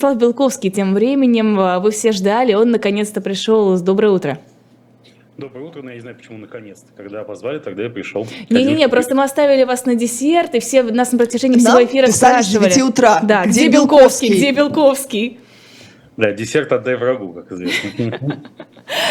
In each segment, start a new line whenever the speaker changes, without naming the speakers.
Слав Белковский тем временем, вы все ждали, он наконец-то пришел. Доброе утро.
Доброе утро, но я не знаю, почему наконец-то. Когда позвали, тогда я пришел.
Не-не-не, просто мы оставили вас на десерт, и все нас на протяжении всего эфира спрашивали.
с 9 утра.
Да,
где,
где
Белковский?
Белковский, где Белковский?
Да, десерт отдай врагу, как известно.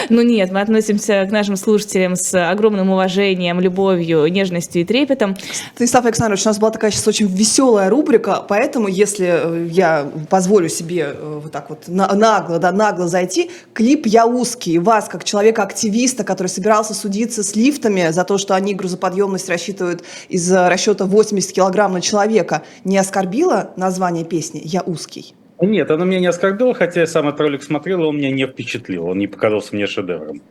Ну нет, мы относимся к нашим слушателям с огромным уважением, любовью, нежностью и трепетом.
Станислав Александрович, у нас была такая сейчас очень веселая рубрика, поэтому, если э, я позволю себе э, вот так вот на- нагло, да, нагло зайти, клип «Я узкий» вас, как человека-активиста, который собирался судиться с лифтами за то, что они грузоподъемность рассчитывают из э, расчета 80 килограмм на человека, не оскорбило название песни «Я узкий»?
Нет, оно меня не оскорбило, хотя я сам этот ролик смотрел, и он меня не впечатлил, он не показался мне шедевром.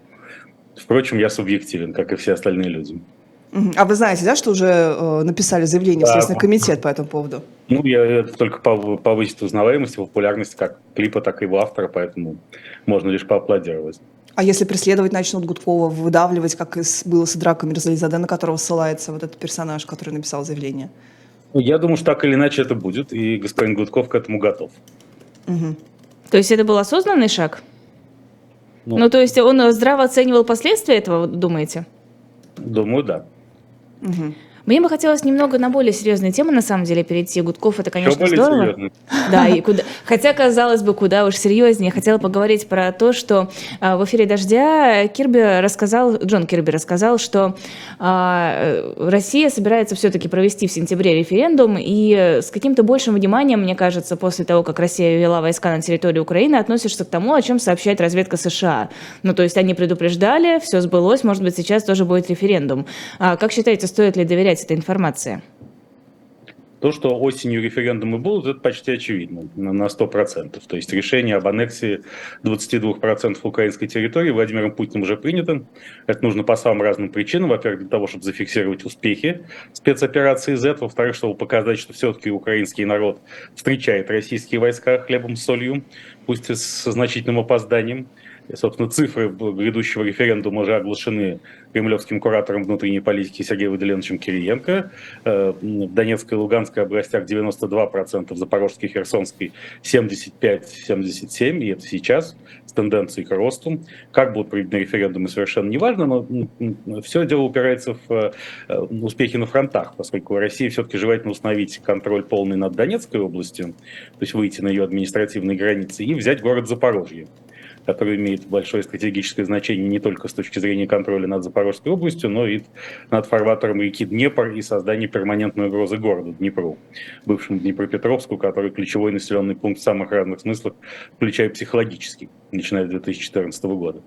Впрочем, я субъективен, как и все остальные люди.
А вы знаете, да, что уже э, написали заявление в. Следственный комитет по этому поводу?
Ну, я это только пов- повысит узнаваемость и популярность как клипа, так и его автора, поэтому можно лишь поаплодировать.
А если преследовать начнут Гудкова, выдавливать, как было с Драком Мирзализаде, на которого ссылается вот этот персонаж, который написал заявление?
Я думаю, что так или иначе это будет, и господин Гудков к этому готов.
Мгм.
То есть это был осознанный шаг?
Ну,
Ну, то есть он здраво оценивал последствия этого, думаете?
Думаю, да.
Мгм.
Мне бы хотелось немного на более серьезные темы, на самом деле, перейти. Гудков, это, конечно,
более
здорово.
серьезно.
Да, и куда... Хотя, казалось бы, куда уж серьезнее. Хотела поговорить про то, что а, в эфире «Дождя» Кирби рассказал, Джон Кирби рассказал, что э, Россия собирается все-таки провести в сентябре референдум, и э, с каким-то большим вниманием, мне кажется, после того, как Россия ввела войска на территорию Украины, относишься к тому, о чем сообщает разведка США. Ну, то есть они предупреждали, все сбылось, может быть, сейчас тоже будет референдум. А как считаете, стоит ли доверять этой информации?
То, что осенью референдумы будут, это почти очевидно, на 100%. То есть решение об аннексии 22% украинской территории Владимиром Путиным уже принято. Это нужно по самым разным причинам. Во-первых, для того, чтобы зафиксировать успехи спецоперации Z. Во-вторых, чтобы показать, что все-таки украинский народ встречает российские войска хлебом с солью, пусть и со значительным опозданием. Собственно, цифры грядущего референдума уже оглашены кремлевским куратором внутренней политики Сергеем Выделеновичем Кириенко. Э, В Донецкой и Луганской областях 92%, в Запорожской и Херсонской 75-77%, и это сейчас с тенденцией к росту. Как будут проведены референдумы, совершенно неважно, но все дело упирается в э, успехи на фронтах, поскольку России все-таки желательно установить контроль полный над Донецкой областью, то есть выйти на ее административные границы и взять город Запорожье который имеет большое стратегическое значение не только с точки зрения контроля над Запорожской областью, но и над фарватером реки Днепр и создания перманентной угрозы городу Днепру, бывшему Днепропетровску, который ключевой населенный пункт в самых разных смыслах, включая психологический, начиная с 2014 года.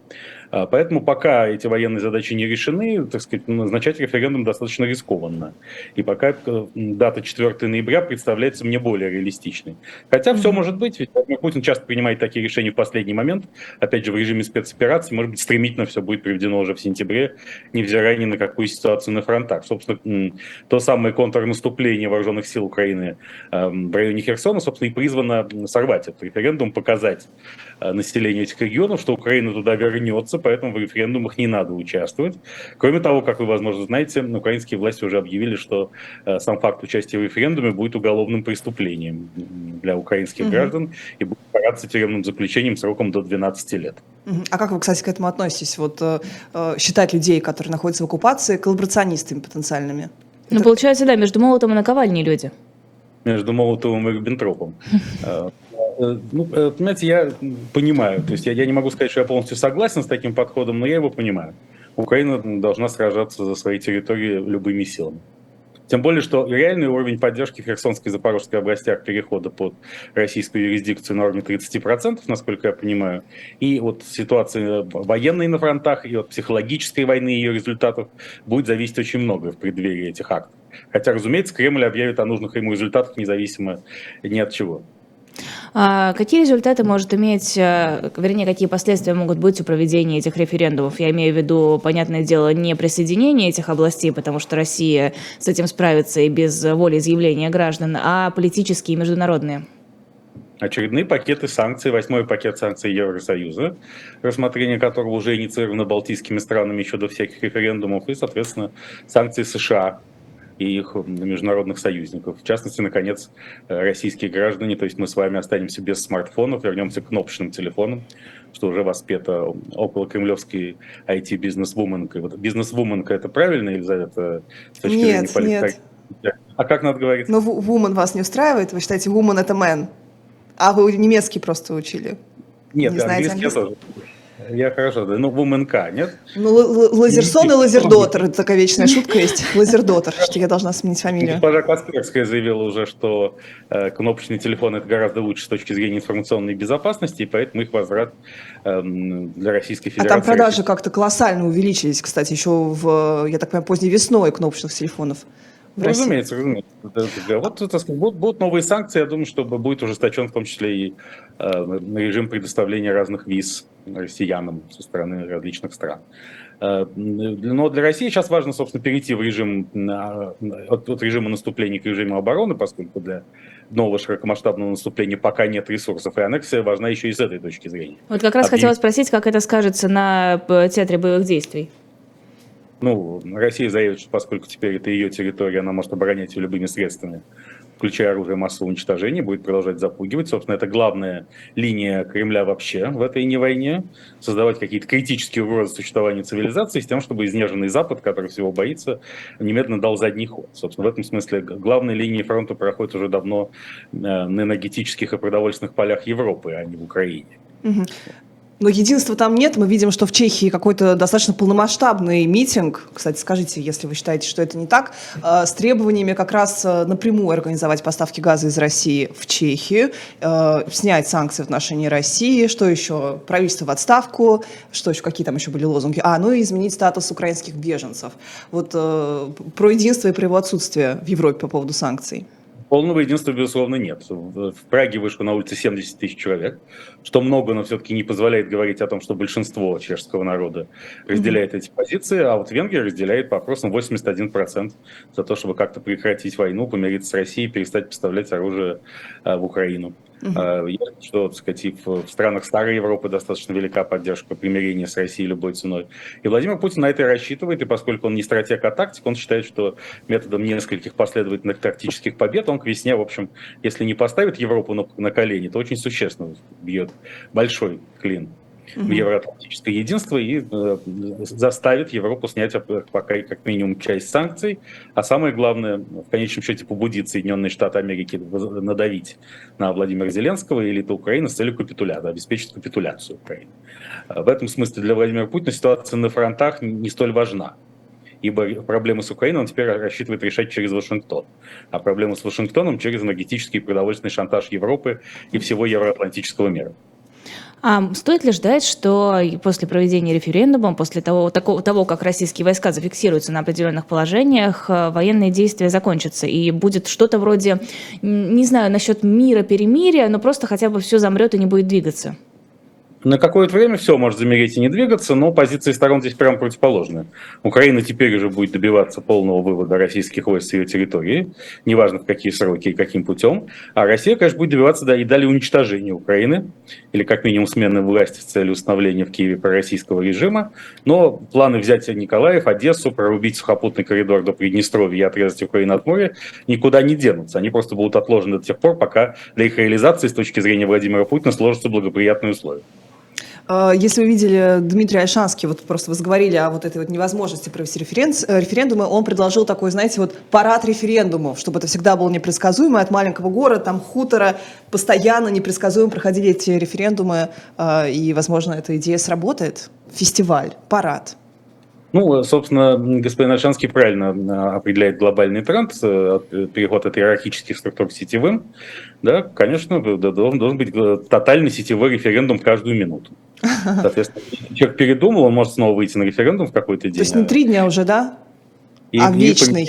А, Поэтому пока эти военные задачи не решены, так сказать, назначать референдум достаточно рискованно. И пока э, дата 4 ноября представляется мне более реалистичной. Хотя все может быть, ведь Владимир Путин часто принимает такие решения в последний момент, опять же, в режиме спецоперации, может быть, стремительно все будет приведено уже в сентябре, невзирая ни на какую ситуацию на фронтах. Собственно, то самое контрнаступление вооруженных сил Украины э, в районе Херсона, собственно, и призвано сорвать этот референдум, показать э, населению этих регионов, что Украина туда вернется, поэтому в референдумах не надо участвовать. Кроме того, как вы, возможно, знаете, украинские власти уже объявили, что э, сам факт участия в референдуме будет уголовным преступлением для украинских
Мгм.
граждан и будет караться тюремным заключением сроком до 12 лет.
А как вы, кстати, к этому относитесь? Вот э, э, считать людей, которые находятся в оккупации, коллаборационистами потенциальными?
Ну,
Это-
получается, да, между молотом и наковальней люди.
между Молотовым и Риббентропом. Э, Ну, э, понимаете, я понимаю, то есть я, я не могу сказать, что я полностью согласен с таким подходом, но я его понимаю. Украина должна сражаться за свои территории любыми силами. Тем более, что реальный уровень поддержки в Херсонской и Запорожской областях перехода под российскую юрисдикцию на уровне 30%, насколько я понимаю, и вот ситуация военной на фронтах, и от психологической войны и ее результатов будет зависеть очень многое в преддверии этих актов. Хотя, разумеется, Кремль объявит о нужных ему результатах независимо ни от чего.
А какие результаты может иметь, э, вернее, какие последствия могут быть у проведения этих референдумов? Я имею в виду, понятное дело, не присоединение этих областей, потому что Россия с этим справится и без воли изъявления граждан, а политические и международные.
Очередные пакеты санкций, восьмой пакет санкций Евросоюза, рассмотрение которого уже инициировано балтийскими странами еще до всяких референдумов, и, соответственно, санкции США и их международных союзников. В частности, наконец, российские граждане, то есть мы с вами останемся без смартфонов, вернемся к кнопочным телефонам, что уже воспето около кремлевской IT-бизнес-вуменкой. Вот бизнес-вуменка это правильно, Елизавета?
С точки нет, зрения нет.
А как надо говорить?
Но woman вас не устраивает? Вы считаете, woman это man? А вы немецкий просто учили?
Нет, не знаете английский, английский? я тоже. Я хорошо, да. Ну, Вуменка, нет?
Ну, Лазерсон и Лазердотер. Это такая вечная шутка есть. Лазердотер, что я должна сменить фамилию.
Госпожа Касперская заявила уже, что э, кнопочный телефон это гораздо лучше с точки зрения информационной безопасности, и поэтому их возврат э, для Российской Федерации.
А там продажи как-то колоссально увеличились, кстати, еще в, я так понимаю, поздней весной кнопочных телефонов.
Ну, разумеется, разумеется. Вот так будут, будут новые санкции, я думаю, что будет ужесточен в том числе и э, режим предоставления разных виз россиянам со стороны различных стран. Э, но для России сейчас важно, собственно, перейти в режим, от, от режима наступления к режиму обороны, поскольку для нового широкомасштабного наступления пока нет ресурсов, и аннексия важна еще и с этой точки зрения.
Вот как раз Объявить... хотела спросить, как это скажется на э, театре боевых действий?
Ну, Россия заявит, что поскольку теперь это ее территория, она может оборонять ее любыми средствами, включая оружие массового уничтожения, будет продолжать запугивать. Собственно, это главная линия Кремля вообще в этой не войне. Создавать какие-то критические угрозы существования цивилизации с тем, чтобы изнеженный Запад, который всего боится, немедленно дал задний ход. Собственно, в этом смысле главной линии фронта проходит уже давно э, на энергетических и продовольственных полях Европы, а не в Украине.
Угу. Но единства там нет. Мы видим, что в Чехии какой-то достаточно полномасштабный митинг, кстати, скажите, если вы считаете, что это не так, э, с требованиями как раз э, напрямую организовать поставки газа из России в Чехию, э, снять санкции в отношении России, что еще, правительство в отставку, что еще, какие там еще были лозунги, а, ну и изменить статус украинских беженцев. Вот про единство и про его отсутствие в Европе по поводу санкций.
Полного единства, безусловно, нет. В Праге вышло на улице 70 тысяч человек, что много, но все-таки не позволяет говорить о том, что большинство чешского народа разделяет mm-hmm. эти позиции, а вот Венгрия разделяет по опросам 81% за то, чтобы как-то прекратить войну, помириться с Россией, перестать поставлять оружие а, в Украину. Uh-huh. Ясно, что, так сказать, в странах старой Европы достаточно велика поддержка примирения с Россией любой ценой. И Владимир Путин на это и рассчитывает, и поскольку он не стратег, а тактик, он считает, что методом нескольких последовательных тактических побед он к весне, в общем, если не поставит Европу на, на колени, то очень существенно бьет большой клин в евроатлантическое единство и э, заставит Европу снять пока как минимум часть санкций, а самое главное, в конечном счете, побудит Соединенные Штаты Америки надавить на Владимира Зеленского и элиту Украины с целью капитуляции, обеспечить капитуляцию Украины. В этом смысле для Владимира Путина ситуация на фронтах не столь важна ибо проблемы с Украиной он теперь рассчитывает решать через Вашингтон, а проблемы с Вашингтоном через энергетический и продовольственный шантаж Европы и всего евроатлантического мира.
А стоит ли ждать, что после проведения референдума, после того, такого, того, как российские войска зафиксируются на определенных положениях, э, военные действия закончатся и будет что-то вроде, не знаю, насчет мира, перемирия, но просто хотя бы все замрет и не будет двигаться?
На какое-то время все может замереть и не двигаться, но позиции сторон здесь прямо противоположные. Украина теперь уже будет добиваться полного вывода российских войск с ее территории, неважно в какие сроки и каким путем. А Россия, конечно, будет добиваться да, и далее уничтожения Украины, или как минимум смены власти с целью установления в Киеве пророссийского режима. Но планы взятия Николаев, Одессу, прорубить сухопутный коридор до Приднестровья и отрезать Украину от моря никуда не денутся. Они просто будут отложены до тех пор, пока для их реализации с точки зрения Владимира Путина сложатся благоприятные условия.
А, если вы видели Дмитрия Альшанский, вот просто вы заговорили о вот этой вот невозможности провести э, референдумы, он предложил такой, знаете, вот парад референдумов, чтобы это всегда было непредсказуемо, от маленького города, там хутора, постоянно непредсказуемо проходили эти референдумы, а, и, возможно, эта идея сработает. Фестиваль, парад.
Ну, собственно, господин Альшанский правильно а, определяет глобальный тренд, э, переход от иерархических структур к сетевым. Да, конечно, должен, быть э, тотальный сетевой референдум каждую минуту. Соответственно, если человек передумал, он может снова выйти на референдум в какой-то день. То
есть не три дня уже, да? И, а вечный?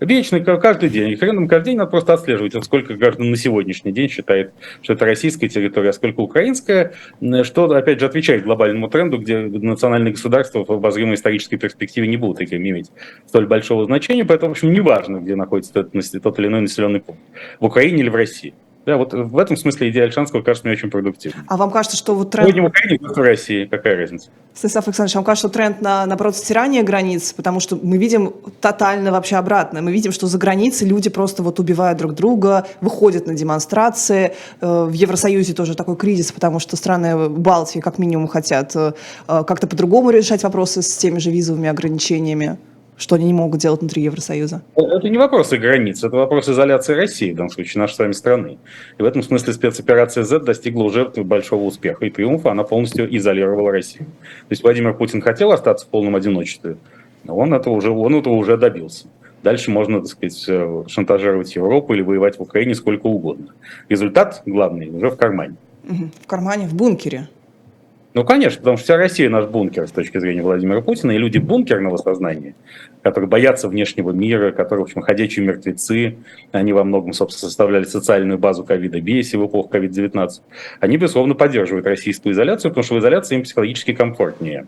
Вечный каждый день. Референдум каждый день надо просто отслеживать, сколько граждан на сегодняшний день считает, что это российская территория, а сколько украинская, что, опять же, отвечает глобальному тренду, где национальные государства в обозримой исторической перспективе не будут таким иметь столь большого значения, поэтому, в общем, неважно, где находится тот, тот или иной населенный пункт, в Украине или в России. Да, вот в этом смысле идея Альшанского кажется мне очень продуктивной.
А вам кажется, что вот тренд...
Не в Украине, а в России, какая разница?
Станислав Александрович, вам кажется, что тренд на, наоборот, стирание границ? Потому что мы видим тотально вообще обратно. Мы видим, что за границей люди просто вот убивают друг друга, выходят на демонстрации. Э, в Евросоюзе тоже такой кризис, потому что страны Балтии как минимум хотят э, как-то по-другому решать вопросы с теми же визовыми ограничениями что они не могут делать внутри Евросоюза?
Это не вопросы границ, это вопрос изоляции России, в данном случае, нашей с вами страны. И в этом смысле спецоперация Z достигла уже большого успеха и триумфа, она полностью изолировала Россию. То есть Владимир Путин хотел остаться в полном одиночестве, но он этого уже, он этого уже добился. Дальше можно, так сказать, э, шантажировать Европу или воевать в Украине сколько угодно. Результат главный уже в кармане.
В кармане, в бункере.
Ну, конечно, потому что вся Россия наш бункер с точки зрения Владимира Путина, и люди бункерного сознания, которые боятся внешнего мира, которые, в общем, ходячие мертвецы, они во многом, собственно, составляли социальную базу ковида беси в эпоху ковид-19, они, безусловно, поддерживают российскую изоляцию, потому что в изоляции им психологически комфортнее.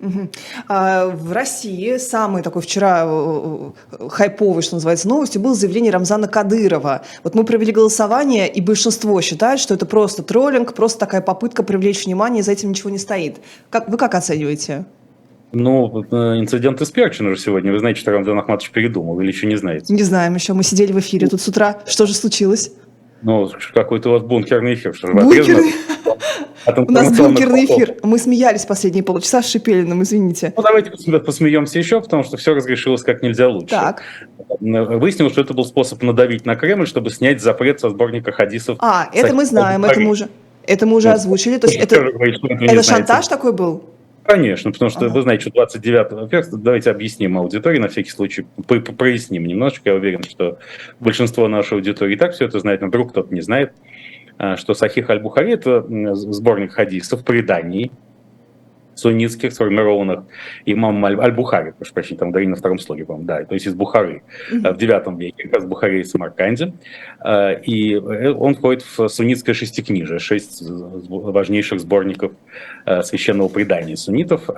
Угу. А в России самый такой вчера э, э, хайповый, что называется, новостью было заявление Рамзана Кадырова. Вот мы провели голосование, и большинство считает, что это просто троллинг, просто такая попытка привлечь внимание, и за этим ничего не стоит. Как, вы как оцениваете?
Ну, э, инцидент из Перчина же сегодня. Вы знаете, что Рамзан Ахматович передумал или еще не знаете?
Не знаем еще. Мы сидели в эфире тут с утра. Что же случилось?
Ну, какой-то у вас бункерный эфир.
Что бункерный? У нас бункерный эфир. Мы смеялись последние полчаса с Шипелиным, извините.
Ну, давайте посмеемся еще, потому что все разрешилось как нельзя лучше.
Так.
Выяснилось, что это был способ надавить на Кремль, чтобы снять запрет со сборника хадисов.
А, это мы знаем, это мы уже, это мы уже ну, озвучили. То есть это, это шантаж такой был?
Конечно, потому что ага. вы знаете, что 29-го, давайте объясним аудитории на всякий случай, проясним немножечко, я уверен, что большинство нашей аудитории и так все это знает, но вдруг кто-то не знает, а, что Сахих Аль-Бухари – это сборник хадисов преданий, суннитских, сформированных имамом Аль-Бухари, прошу прощения, там Дарина на втором слоге, по-моему, да, то есть из Бухары mm-hmm. в девятом веке, как раз Бухари и Самарканде. Э, и э, он входит в суннитское шестикнижие, шесть важнейших сборников священного предания суннитов.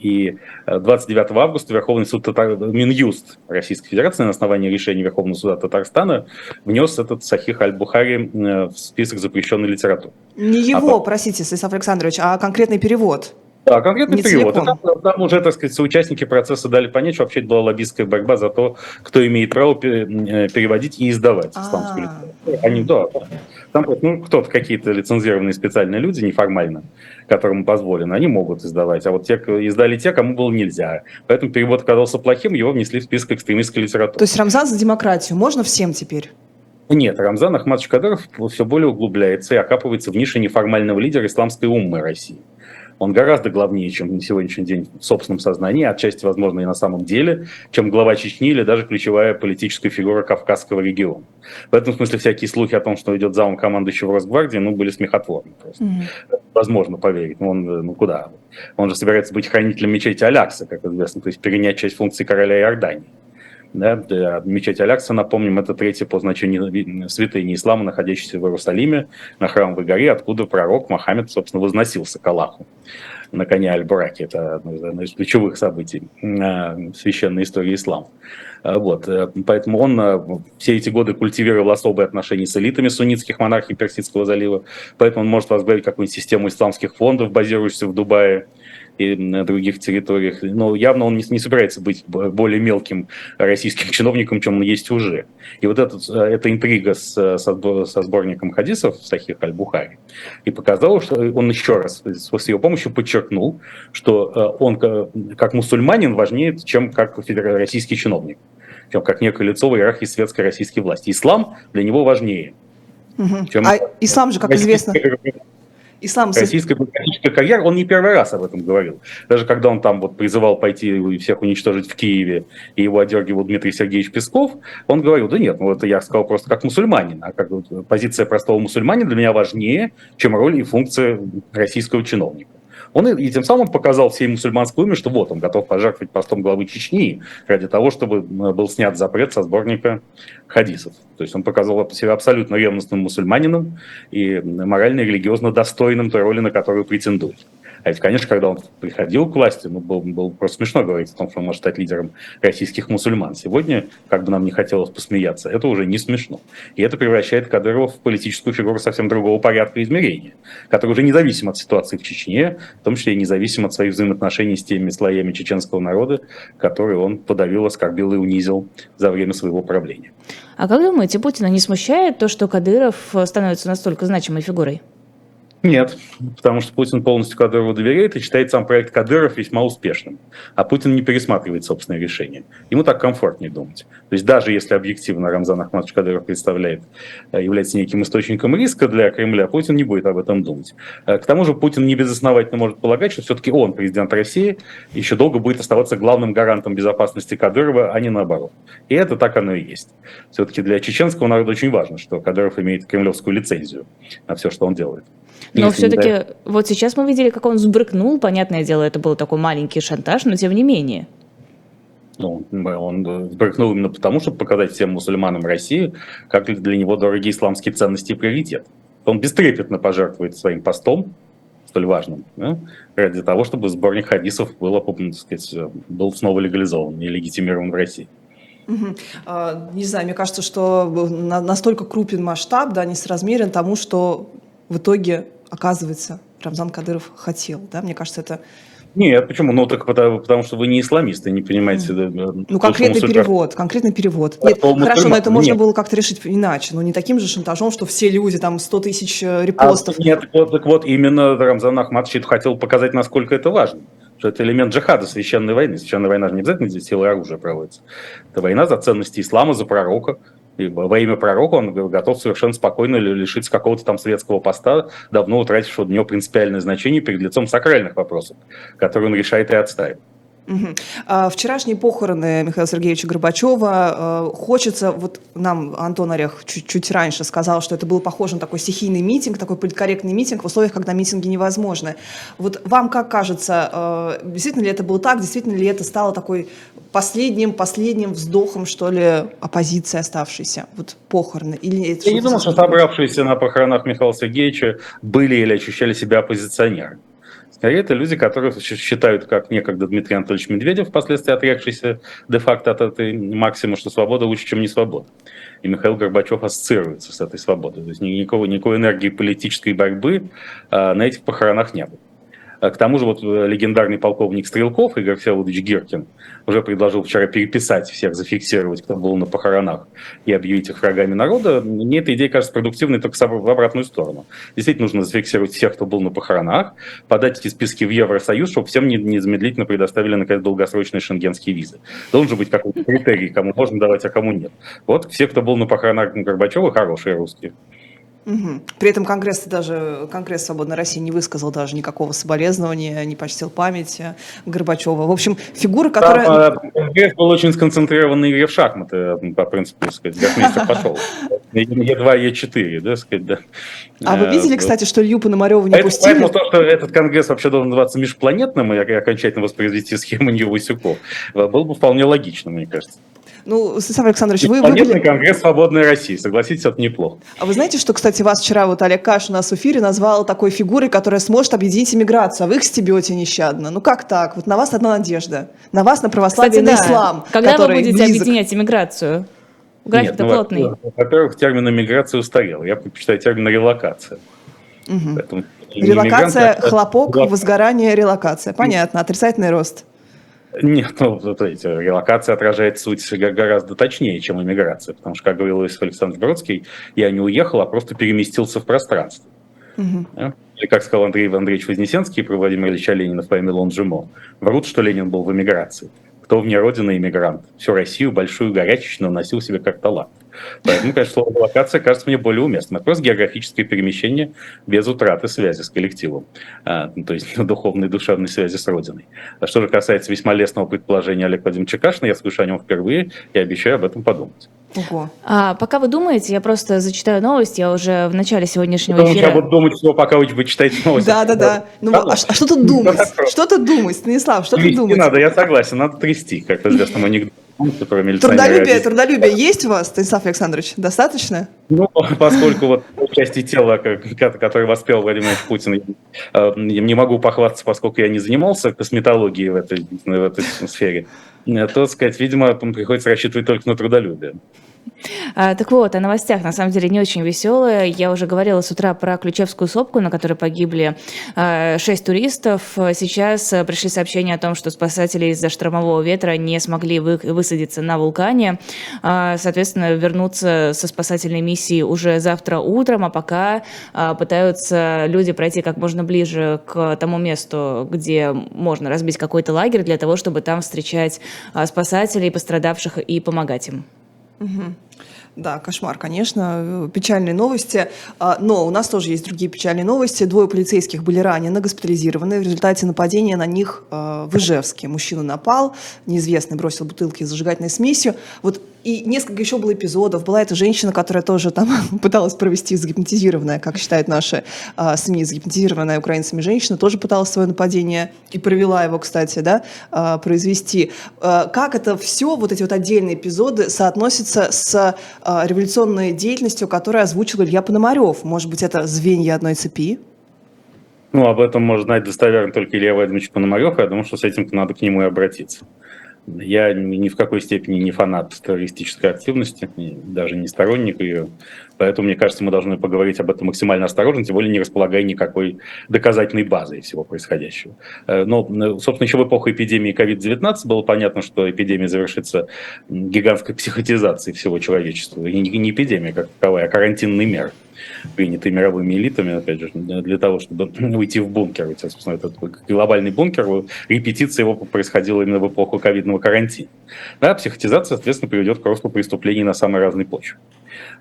И 29 августа Верховный суд Татар... Минюст Российской Федерации на основании решения Верховного суда Татарстана внес этот Сахих Аль-Бухари в список запрещенной литературы.
Не его, а, простите, Станислав Александрович, а конкретный перевод.
Да, конкретный не перевод. Там, там уже, так сказать, соучастники процесса дали понять, что вообще это была лоббистская борьба за то, кто имеет право э, переводить и издавать исламскую литературу. Они, да, там ну, кто-то, какие-то лицензированные специальные люди, неформально, которым позволено, они могут издавать. А вот те, издали те, кому было нельзя. Поэтому перевод оказался плохим, его внесли в список экстремистской литературы.
То есть Рамзан за демократию можно всем теперь?
Нет, Рамзан Ахматович Кадыров все более углубляется и окапывается в нише неформального лидера исламской уммы России он гораздо главнее, чем на сегодняшний день в собственном сознании, отчасти, возможно, и на самом деле, чем глава Чечни или даже ключевая политическая фигура Кавказского региона. В этом смысле всякие слухи о том, что идет замом командующего Росгвардии, ну, были смехотворны просто. Mm-hmm. Возможно поверить, но он, ну, куда? Он же собирается быть хранителем мечети Алякса, как известно, то есть перенять часть функций короля Иордании. Да, мечеть Алякса, напомним, это третья по значению святыни ислама, находящаяся в Иерусалиме, на храмовой горе, откуда пророк Мохаммед, собственно, возносился к Аллаху на коне Аль-Бураке. Это одно из ключевых событий в священной истории ислама. А, вот. Э, поэтому он э, все эти годы культивировал особые отношения с элитами суннитских монархий Персидского залива. Поэтому он может возглавить какую-нибудь систему исламских фондов, базирующихся в Дубае, и на других территориях. Но явно он не, не собирается быть более мелким российским чиновником, чем он есть уже. И вот этот, э, эта интрига с, со, со сборником хадисов Сахих Аль-Бухари и показала, что он еще раз с его помощью подчеркнул, что э, он как мусульманин важнее, чем как российский чиновник, чем как некое лицо в иерархии светской российской власти. Ислам для него важнее.
Угу. Чем а ислам же, как известно,
Ислам... Российская политическая карьера, он не первый раз об этом говорил. Даже когда он там вот призывал пойти и всех уничтожить в Киеве, и его одергивал Дмитрий Сергеевич Песков, он говорил, да нет, ну это я сказал просто как мусульманин, а как позиция простого мусульманина для меня важнее, чем роль и функция российского чиновника. Он и, и тем самым показал всей мусульманской уме, что вот он готов пожертвовать постом главы Чечни ради того, чтобы был снят запрет со сборника хадисов. То есть он показал себя абсолютно ревностным мусульманином и морально и религиозно достойным той роли, на которую претендует. А ведь, конечно, когда он приходил к власти, ну, было, было просто смешно говорить о том, что он может стать лидером российских мусульман. Сегодня, как бы нам не хотелось посмеяться, это уже не смешно. И это превращает Кадырова в политическую фигуру совсем другого порядка измерения, который уже независим от ситуации в Чечне, в том числе и независим от своих взаимоотношений с теми слоями чеченского народа, которые он подавил, оскорбил и унизил за время своего правления.
А как думаете, Путина не смущает то, что Кадыров становится настолько значимой фигурой?
Нет, потому что Путин полностью Кадырову доверяет и считает сам проект Кадыров весьма успешным. А Путин не пересматривает собственные решения. Ему так комфортнее думать. То есть даже если объективно Рамзан Ахматович Кадыров представляет, э, является неким источником риска для Кремля, Путин не будет об этом думать. Э, к тому же Путин не безосновательно может полагать, что все-таки он, президент России, еще долго будет оставаться главным гарантом безопасности Кадырова, а не наоборот. И это так оно и есть. Все-таки для чеченского народа очень важно, что Кадыров имеет кремлевскую лицензию на все, что он делает.
Но все-таки да. вот сейчас мы видели, как он сбрыкнул. Понятное дело, это был такой маленький шантаж, но тем не менее.
Ну, он сбрыкнул именно потому, чтобы показать всем мусульманам России, как для него дороги исламские ценности и приоритет. Он бестрепетно пожертвует своим постом, столь важным, да, ради того, чтобы сборник хадисов было, так сказать, был снова легализован и легитимирован в России.
Угу. А, не знаю, мне кажется, что настолько крупен масштаб, да, несоразмерен тому, что в итоге оказывается, Рамзан Кадыров хотел. Да? Мне кажется, это
нет, почему? Ну, так потому, потому что вы не исламисты, не понимаете.
Mm. Ну, конкретный перевод, конкретный перевод. Нет, хорошо, но это можно нет. было как-то решить иначе, но не таким же шантажом, что все люди, там, 100 тысяч э, репостов.
А, нет, вот, так вот, именно Рамзан Ахматович хотел показать, насколько это важно. Что это элемент джихада, священной войны. Священная война же не обязательно здесь силой оружия проводится. Это война за ценности ислама, за пророка, и во имя пророка он готов совершенно спокойно лишиться какого-то там светского поста, давно утратившего для него принципиальное значение перед лицом сакральных вопросов, которые он решает и отстаивает.
Угу. Вчерашние похороны Михаила Сергеевича Горбачева. А, хочется, вот нам Антон Орех чуть-чуть раньше сказал, что это был похож на такой стихийный митинг, такой политкорректный митинг в условиях, когда митинги невозможны. Вот вам как кажется, а, действительно ли это было так, действительно ли это стало такой последним, последним вздохом, что ли, оппозиции оставшейся, вот похороны? Или
Я не думаю, что собравшиеся на похоронах Михаила Сергеевича были или ощущали себя оппозиционерами. Скорее, это люди, которые считают, как некогда Дмитрий Анатольевич Медведев, впоследствии отрекшийся де-факто от этой максимы, что свобода лучше, чем не свобода. И Михаил Горбачев ассоциируется с этой свободой. То есть никакого, никакой энергии политической борьбы а, на этих похоронах не было. А к тому же вот э, легендарный полковник Стрелков Игорь Всеволодович Гиркин уже предложил вчера переписать всех, зафиксировать, кто был на похоронах, и объявить их врагами народа. Мне эта идея кажется продуктивной только в обратную сторону. Действительно нужно зафиксировать всех, кто был на похоронах, подать эти списки в Евросоюз, чтобы всем незамедлительно предоставили, наконец, долгосрочные шенгенские визы. Должен быть какой-то критерий, кому можно давать, а кому нет. Вот все, кто был на похоронах Горбачева, хорошие русские.
Угу. При этом Конгресс даже Конгресс Свободной России не высказал даже никакого соболезнования, не почтил память Горбачева. В общем, фигура, которая... Там,
а, Конгресс был очень сконцентрирован на игре в шахматы, по принципу, сказать, Гроссмейстер пошел. Е2, Е4, да, сказать, да.
А вы видели, кстати, что Илью Пономарева не пустили?
Поэтому то, что этот Конгресс вообще должен называться межпланетным и окончательно воспроизвести схему Нью-Васюков, был бы вполне логично, мне кажется.
Ну, Станислав Александрович, вы... Планетный
были... конгресс свободной России, согласитесь, это неплохо.
А вы знаете, что, кстати, вас вчера вот Олег Каш у нас в эфире назвал такой фигурой, которая сможет объединить иммиграцию, а вы их стебете нещадно. Ну как так? Вот на вас одна надежда. На вас, на православие, кстати, на да. ислам.
Когда вы будете близок... объединять иммиграцию? График-то ну, плотный.
Во-первых, термин иммиграция устарел. Я предпочитаю термин релокация.
Угу. Поэтому Релокация, хлопок, возгорание, релокация. Понятно, отрицательный рост.
Нет, ну, смотрите, релокация отражает суть гораздо точнее, чем иммиграция, потому что, как говорил Иосиф Александр Бродский, я не уехал, а просто переместился в пространство. Угу. Да? Или, как сказал Андрей Андреевич Вознесенский про Владимира Ильича Ленина в поэме «Лонжимо», врут, что Ленин был в эмиграции. Кто вне родины иммигрант? Всю Россию большую горячечную носил себе как талант. Поэтому, конечно, слово локация кажется мне более уместным. Это просто географическое перемещение без утраты связи с коллективом, а, ну, то есть духовной душевной связи с Родиной. А что же касается весьма лестного предположения Олега Владимировича Кашина, я слышу о нем впервые и обещаю об этом подумать.
Ого.
А, пока вы думаете, я просто зачитаю новость. Я уже в начале сегодняшнего
Потому
эфира...
я буду думать всего, пока вы, вы читаете новости.
Да, да, да. Ну, а, а что тут думать? Что тут думать, Станислав, что тут думать?
надо, я согласен, надо трясти, как в известном анекдоте.
Трудолюбие, трудолюбие есть у вас, Станислав Александрович? Достаточно?
Ну, поскольку вот части тела, которые воспел Владимир Путин, э, не могу похвастаться, поскольку я не занимался косметологией в этой, в этой сфере, э, то, сказать, видимо, приходится рассчитывать только на трудолюбие.
А, так вот, о новостях, на самом деле, не очень веселые. Я уже говорила с утра про Ключевскую сопку, на которой погибли а, шесть туристов. Сейчас а, пришли сообщения о том, что спасатели из-за штормового ветра не смогли вы- высадиться на вулкане. А, Соответственно, вернуться со спасательной миссией уже завтра утром, а пока пытаются люди пройти как можно ближе к тому месту, где можно разбить какой-то лагерь для того, чтобы там встречать спасателей, пострадавших и помогать им.
Mm-hmm. Да, кошмар, конечно, э, печальные новости. А, Но у нас тоже есть другие печальные новости. Двое полицейских были ранены, госпитализированы в результате нападения на них э, в Ижевске. Мужчина напал, неизвестный бросил бутылки с зажигательной смесью. Вот и несколько еще было эпизодов. Была эта женщина, которая тоже там пыталась провести загипнотизированная, как считают наши а, СМИ, загипнотизированная украинцами женщина, тоже пыталась свое нападение и провела его, кстати, да, а, произвести. А, Как это все, вот эти вот отдельные эпизоды, соотносятся с революционной деятельностью, которую озвучил Илья Пономарев? Может быть, это звенья одной цепи?
Ну, об этом может знать достоверно только Илья Владимирович Пономарев, я думаю, что с этим надо к нему и обратиться. Я ни в какой степени не фанат террористической активности, даже не сторонник ее, поэтому, мне кажется, мы должны поговорить об этом максимально осторожно, тем более не располагая никакой доказательной базой всего происходящего. Э, Но, э, собственно, еще в эпоху эпидемии COVID-19 было понятно, что эпидемия завершится гигантской психотизацией всего человечества. И не эпидемия как таковая, а карантинный мер принятый мировыми элитами, опять же, для того, чтобы уйти в бункер. Ведь, собственно, этот глобальный бункер, репетиция его происходила именно в эпоху ковидного карантина. Да, психотизация, соответственно, приведет к росту преступлений на самой разной почве.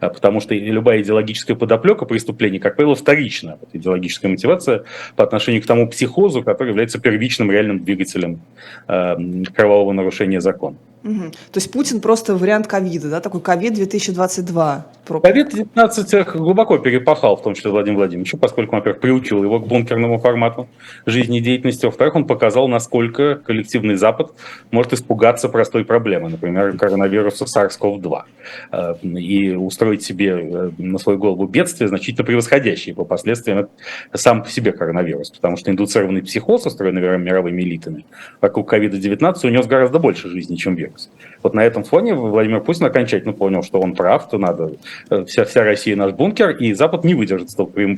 А, Потому что любая идеологическая подоплека преступлений, как правило, вторична. Вот идеологическая мотивация по отношению к тому психозу, который является первичным реальным двигателем э, кровавого нарушения закона.
Мгм. То есть Путин просто вариант ковида, да, такой ковид 2022. Про-
COVID-19 глубоко перепахал, в том числе Владимир Владимирович, поскольку, во-первых, приучил его к бункерному формату жизнедеятельности, во-вторых, он показал, насколько коллективный Запад может испугаться простой проблемы, например, коронавируса SARS-CoV-2, э, и устроить себе э, на свою голову бедствие, значительно превосходящее по последствиям сам по себе коронавирус, потому что индуцированный психоз, устроенный мир- мировыми элитами, вокруг COVID-19 унес гораздо больше жизни, чем вирус. Вот на этом фоне Владимир Путин окончательно понял, что он прав, то надо э, вся, вся Россия наш бункер, и Запад не выдержит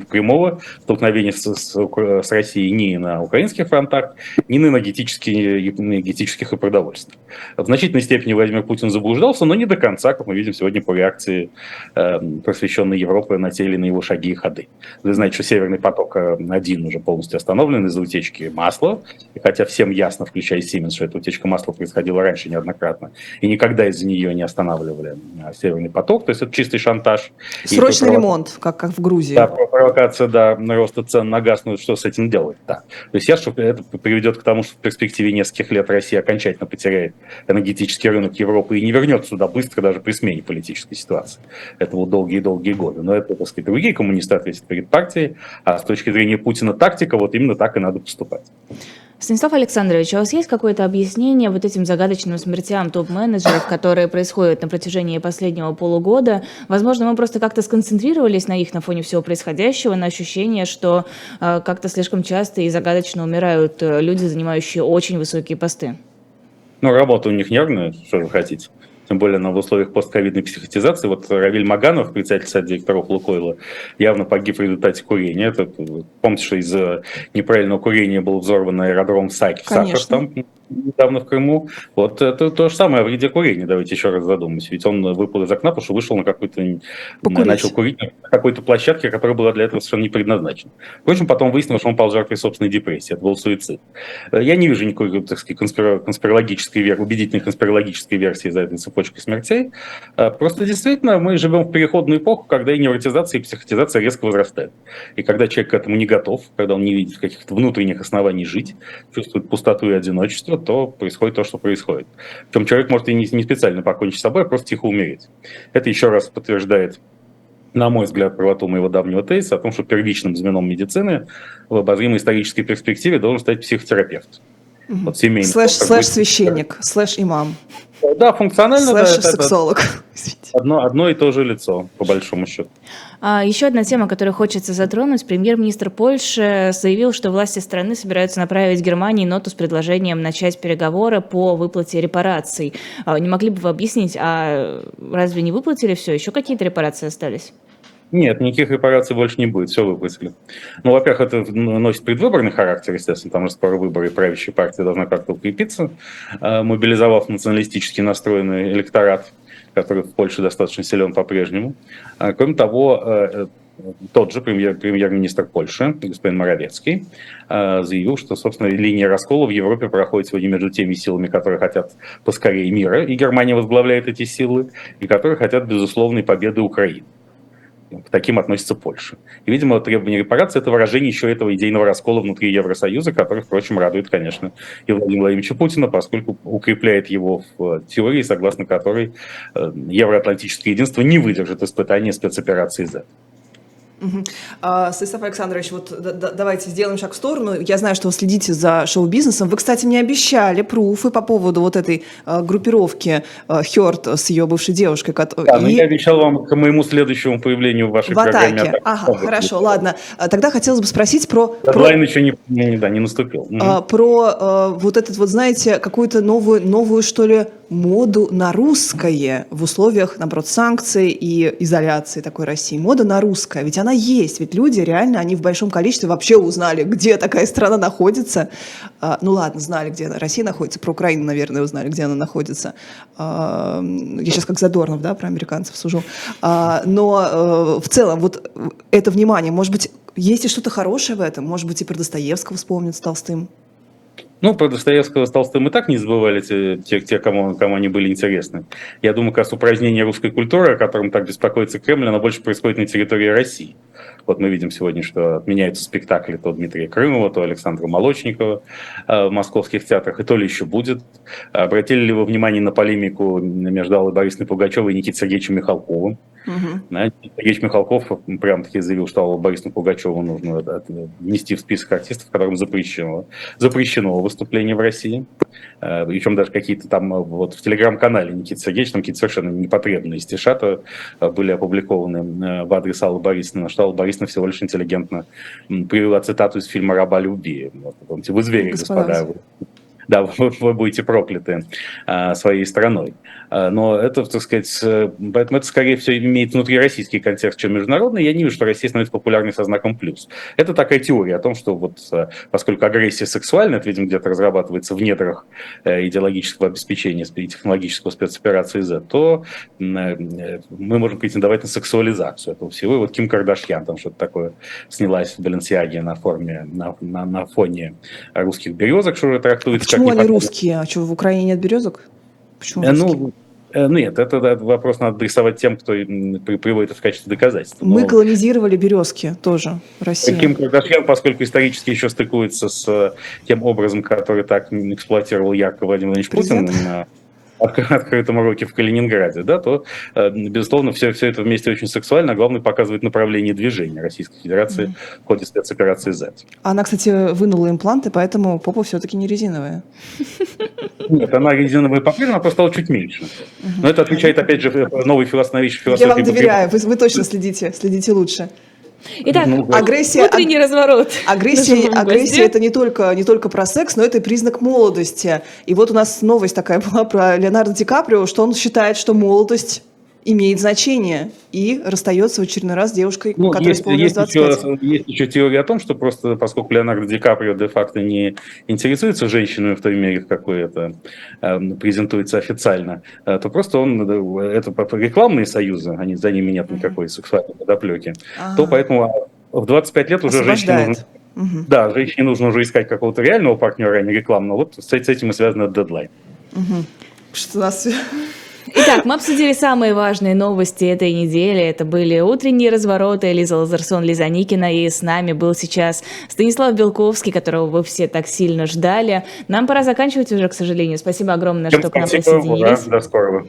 прямого столкновения с, с с Россией ни на украинских фронтах, ни на энергетических, энергетических и продовольственных. В значительной степени Владимир Путин заблуждался, но не до конца, как мы видим сегодня по реакции просвещенной Европы на те или иные его шаги и ходы. Вы знаете, что Северный поток-1 уже полностью остановлен из-за утечки масла, и хотя всем ясно, включая Siemens, что эта утечка масла происходила раньше неоднократно, и никогда из-за нее не останавливали а, Северный поток, то есть это чистый шантаж.
Срочный
провока-
ремонт, как, как в Грузии.
Да, про- провокация до роста цен на газ, ну что с этим делать? Да. То есть я, что это приведет к тому, что в перспективе нескольких лет Россия окончательно потеряет энергетический рынок Европы и не вернется сюда быстро даже при смене политической ситуации. Это вот долгие-долгие годы. Но это, так сказать, другие коммунисты ответят перед партией, а с точки зрения Путина тактика, вот именно так и надо поступать.
Станислав Александрович, у вас есть какое-то объяснение вот этим загадочным смертям топ-менеджеров, которые происходят на протяжении последнего полугода? Возможно, мы просто как-то сконцентрировались на них на фоне всего происходящего, на ощущение, что э, как-то слишком часто и загадочно умирают э, люди, занимающие очень высокие посты.
Ну, работа у них нервная, что вы хотите. Тем более на в условиях постковидной психотизации. Вот Равиль Маганов, председатель совета директоров Лукойла, явно погиб в результате курения. Это, помните, что из-за неправильного курения был взорван аэродром Саки в
Конечно.
Недавно в Крыму. Вот это то же самое о вреде курения. Давайте еще раз задумаемся. Ведь он выпал из окна, потому что вышел на.
Покурить.
Начал курить на какой-то площадке, которая была для этого совершенно не предназначена. Впрочем, потом выяснилось, что он пал жертвой собственной депрессии. Это был суицид. Э, Я не вижу никакой, так сказать, конспиро- конспирологической версии, убедительной конспирологической версии за этой цепочкой смертей. Э, Просто действительно мы живем в переходную эпоху, когда и невротизация, и психотизация резко возрастают. И когда человек к этому не готов, когда он не видит каких-то внутренних оснований жить, чувствует пустоту и одиночество, общества, то происходит то, что происходит. Причем человек может и не, не специально покончить с собой, а просто тихо умереть. Это еще раз подтверждает на мой взгляд, правоту моего давнего тезиса о том, что первичным звеном медицины в обозримой исторической перспективе должен стать психотерапевт.
Угу. Вот семейный. Слэш, слэш священник, слэш имам.
Да, функционально.
Слэш
да,
сексолог.
Это одно, одно и то же лицо, по большому счету.
А, еще одна тема, которую хочется затронуть. Премьер-министр Польши заявил, что власти страны собираются направить Германии ноту с предложением начать переговоры по выплате репараций. А, не могли бы вы объяснить, а разве не выплатили все? Еще какие-то репарации остались?
Нет, никаких репараций больше не будет, все выплатили. Ну, во-первых, это носит предвыборный характер, естественно, потому что скоро выборы, и правящая партия должна как-то укрепиться, а, мобилизовав националистически настроенный электорат, который в Польше достаточно силен по-прежнему. А, кроме того, э, э, тот же премьер, премьер-министр Польши, господин Моровецкий, заявил, что, собственно, линия раскола в Европе проходит сегодня между теми силами, которые хотят поскорее мира, и Германия возглавляет эти силы, и которые хотят безусловной победы Украины к таким относится Польша. И, видимо, требование репарации – это выражение еще этого идейного раскола внутри Евросоюза, который, впрочем, радует, конечно, и Владимира Владимировича Путина, поскольку укрепляет его в теории, согласно которой э, евроатлантическое единство не выдержит испытания спецоперации Z.
Угу. А, Станислав Александрович, вот да, да, давайте сделаем шаг в сторону. Я знаю, что вы следите за шоу-бизнесом. Вы, кстати, мне обещали пруфы по поводу вот этой а, группировки а, Хёрд с ее бывшей девушкой.
Да, и... но я обещал вам к моему следующему появлению в вашей
в программе. Атаке. Ага, хорошо, ладно. А, тогда хотелось бы спросить про...
Дедлайн про... еще не, не, да, не наступил.
А, про а, вот этот вот, знаете, какую-то новую, новую, что ли, моду на русское в условиях, наоборот, санкций и изоляции такой России. Мода на русское. Ведь она есть. Ведь люди реально, они в большом количестве вообще узнали, где такая страна находится. А, ну ладно, знали, где Россия находится. Про Украину, наверное, узнали, где она находится. А, я сейчас как Задорнов, да, про американцев сужу. А, но а, в целом вот это внимание, может быть, есть и что-то хорошее в этом? Может быть, и про Достоевского вспомнят с Толстым?
Ну, про Достоевского с Толстым и так не забывали те, те, те кому, кому они были интересны. Я думаю, как раз упразднение русской культуры, о котором так беспокоится Кремль, оно больше происходит на территории России. Вот мы видим сегодня, что отменяются спектакли то Дмитрия Крымова, то Александра Молочникова э, в московских театрах, и то ли еще будет. Обратили ли вы внимание на полемику между Аллой Борисовной Пугачевой и Никитой Сергеевичем Михалковым? Угу. Михалков прям таки заявил, что Аллу Борисовну Пугачеву нужно внести в список артистов, которым запрещено, запрещено выступление в России. Э, Причем даже какие-то там э, вот в телеграм-канале Никиты Сергеевич, там какие-то совершенно непотребные стишата были опубликованы в адрес Аллы Борисовны, что Алла Борисовна всего лишь интеллигентно привела цитату из фильма «Раба любви». Вот, помните, вы звери, господа. господа да, вы, вы будете прокляты а, своей страной. А, но это, так сказать, поэтому это, скорее всего, имеет внутрироссийский контекст, чем международный. Я не вижу, что Россия становится популярной со знаком плюс. Это такая теория о том, что вот а, поскольку агрессия сексуальна, это, видимо, где-то разрабатывается в недрах э, идеологического обеспечения и технологического спецоперации Z, то э, мы можем претендовать на сексуализацию этого всего. И вот Ким Кардашьян там что-то такое снялась в Баленсиаге на, форме, на, на, на фоне русских березок, что трактуется
Почему они русские? А что, в Украине нет березок?
Почему э, ну, э, нет, это, это вопрос надо адресовать тем, кто приводит это в качестве доказательства.
Мы колонизировали березки тоже, Россия.
Ким Кардашьян, поскольку исторически еще стыкуется с э, тем образом, который так эксплуатировал ярко Владимир Владимирович Путин на открытом уроке в Калининграде, да, то, э, безусловно, все, все это вместе очень сексуально, а главное показывает направление движения Российской Федерации mm-hmm. в ходе спецоперации Z.
Она, кстати, вынула импланты, поэтому попа все-таки не резиновая.
Нет, она резиновая по-прежнему, просто стала чуть меньше. Но это отвечает, опять же, новый философии.
Я вам доверяю, вы, вы точно следите, следите лучше.
Итак, ну, агрессия, внутренний разворот.
Агрессия, агрессия это не только, не только про секс, но это и признак молодости. И вот у нас новость такая была про Леонардо Ди Каприо, что он считает, что молодость имеет значение и расстается в очередной раз с девушкой, ну, которая исполнилась 25.
Еще, есть еще теория о том, что просто поскольку Леонардо Ди Каприо де-факто не интересуется женщинами в той мере, в какой это э, презентуется официально, э, то просто он, э, это рекламные союзы, они, за ними нет никакой сексуальной подоплеки, ага. то поэтому в 25 лет уже женщине нужно... Угу. Да, женщине нужно уже искать какого-то реального партнера, а не рекламного. Вот с, с этим и связан этот дедлайн.
Угу. Что у нас
Итак, мы обсудили самые важные новости этой недели. Это были утренние развороты. Лиза Лазарсон, Лиза Никина. И с нами был сейчас Станислав Белковский, которого вы все так сильно ждали. Нам пора заканчивать уже, к сожалению. Спасибо огромное,
Всем
что к нам
спасибо, ура,
присоединились.
до скорого.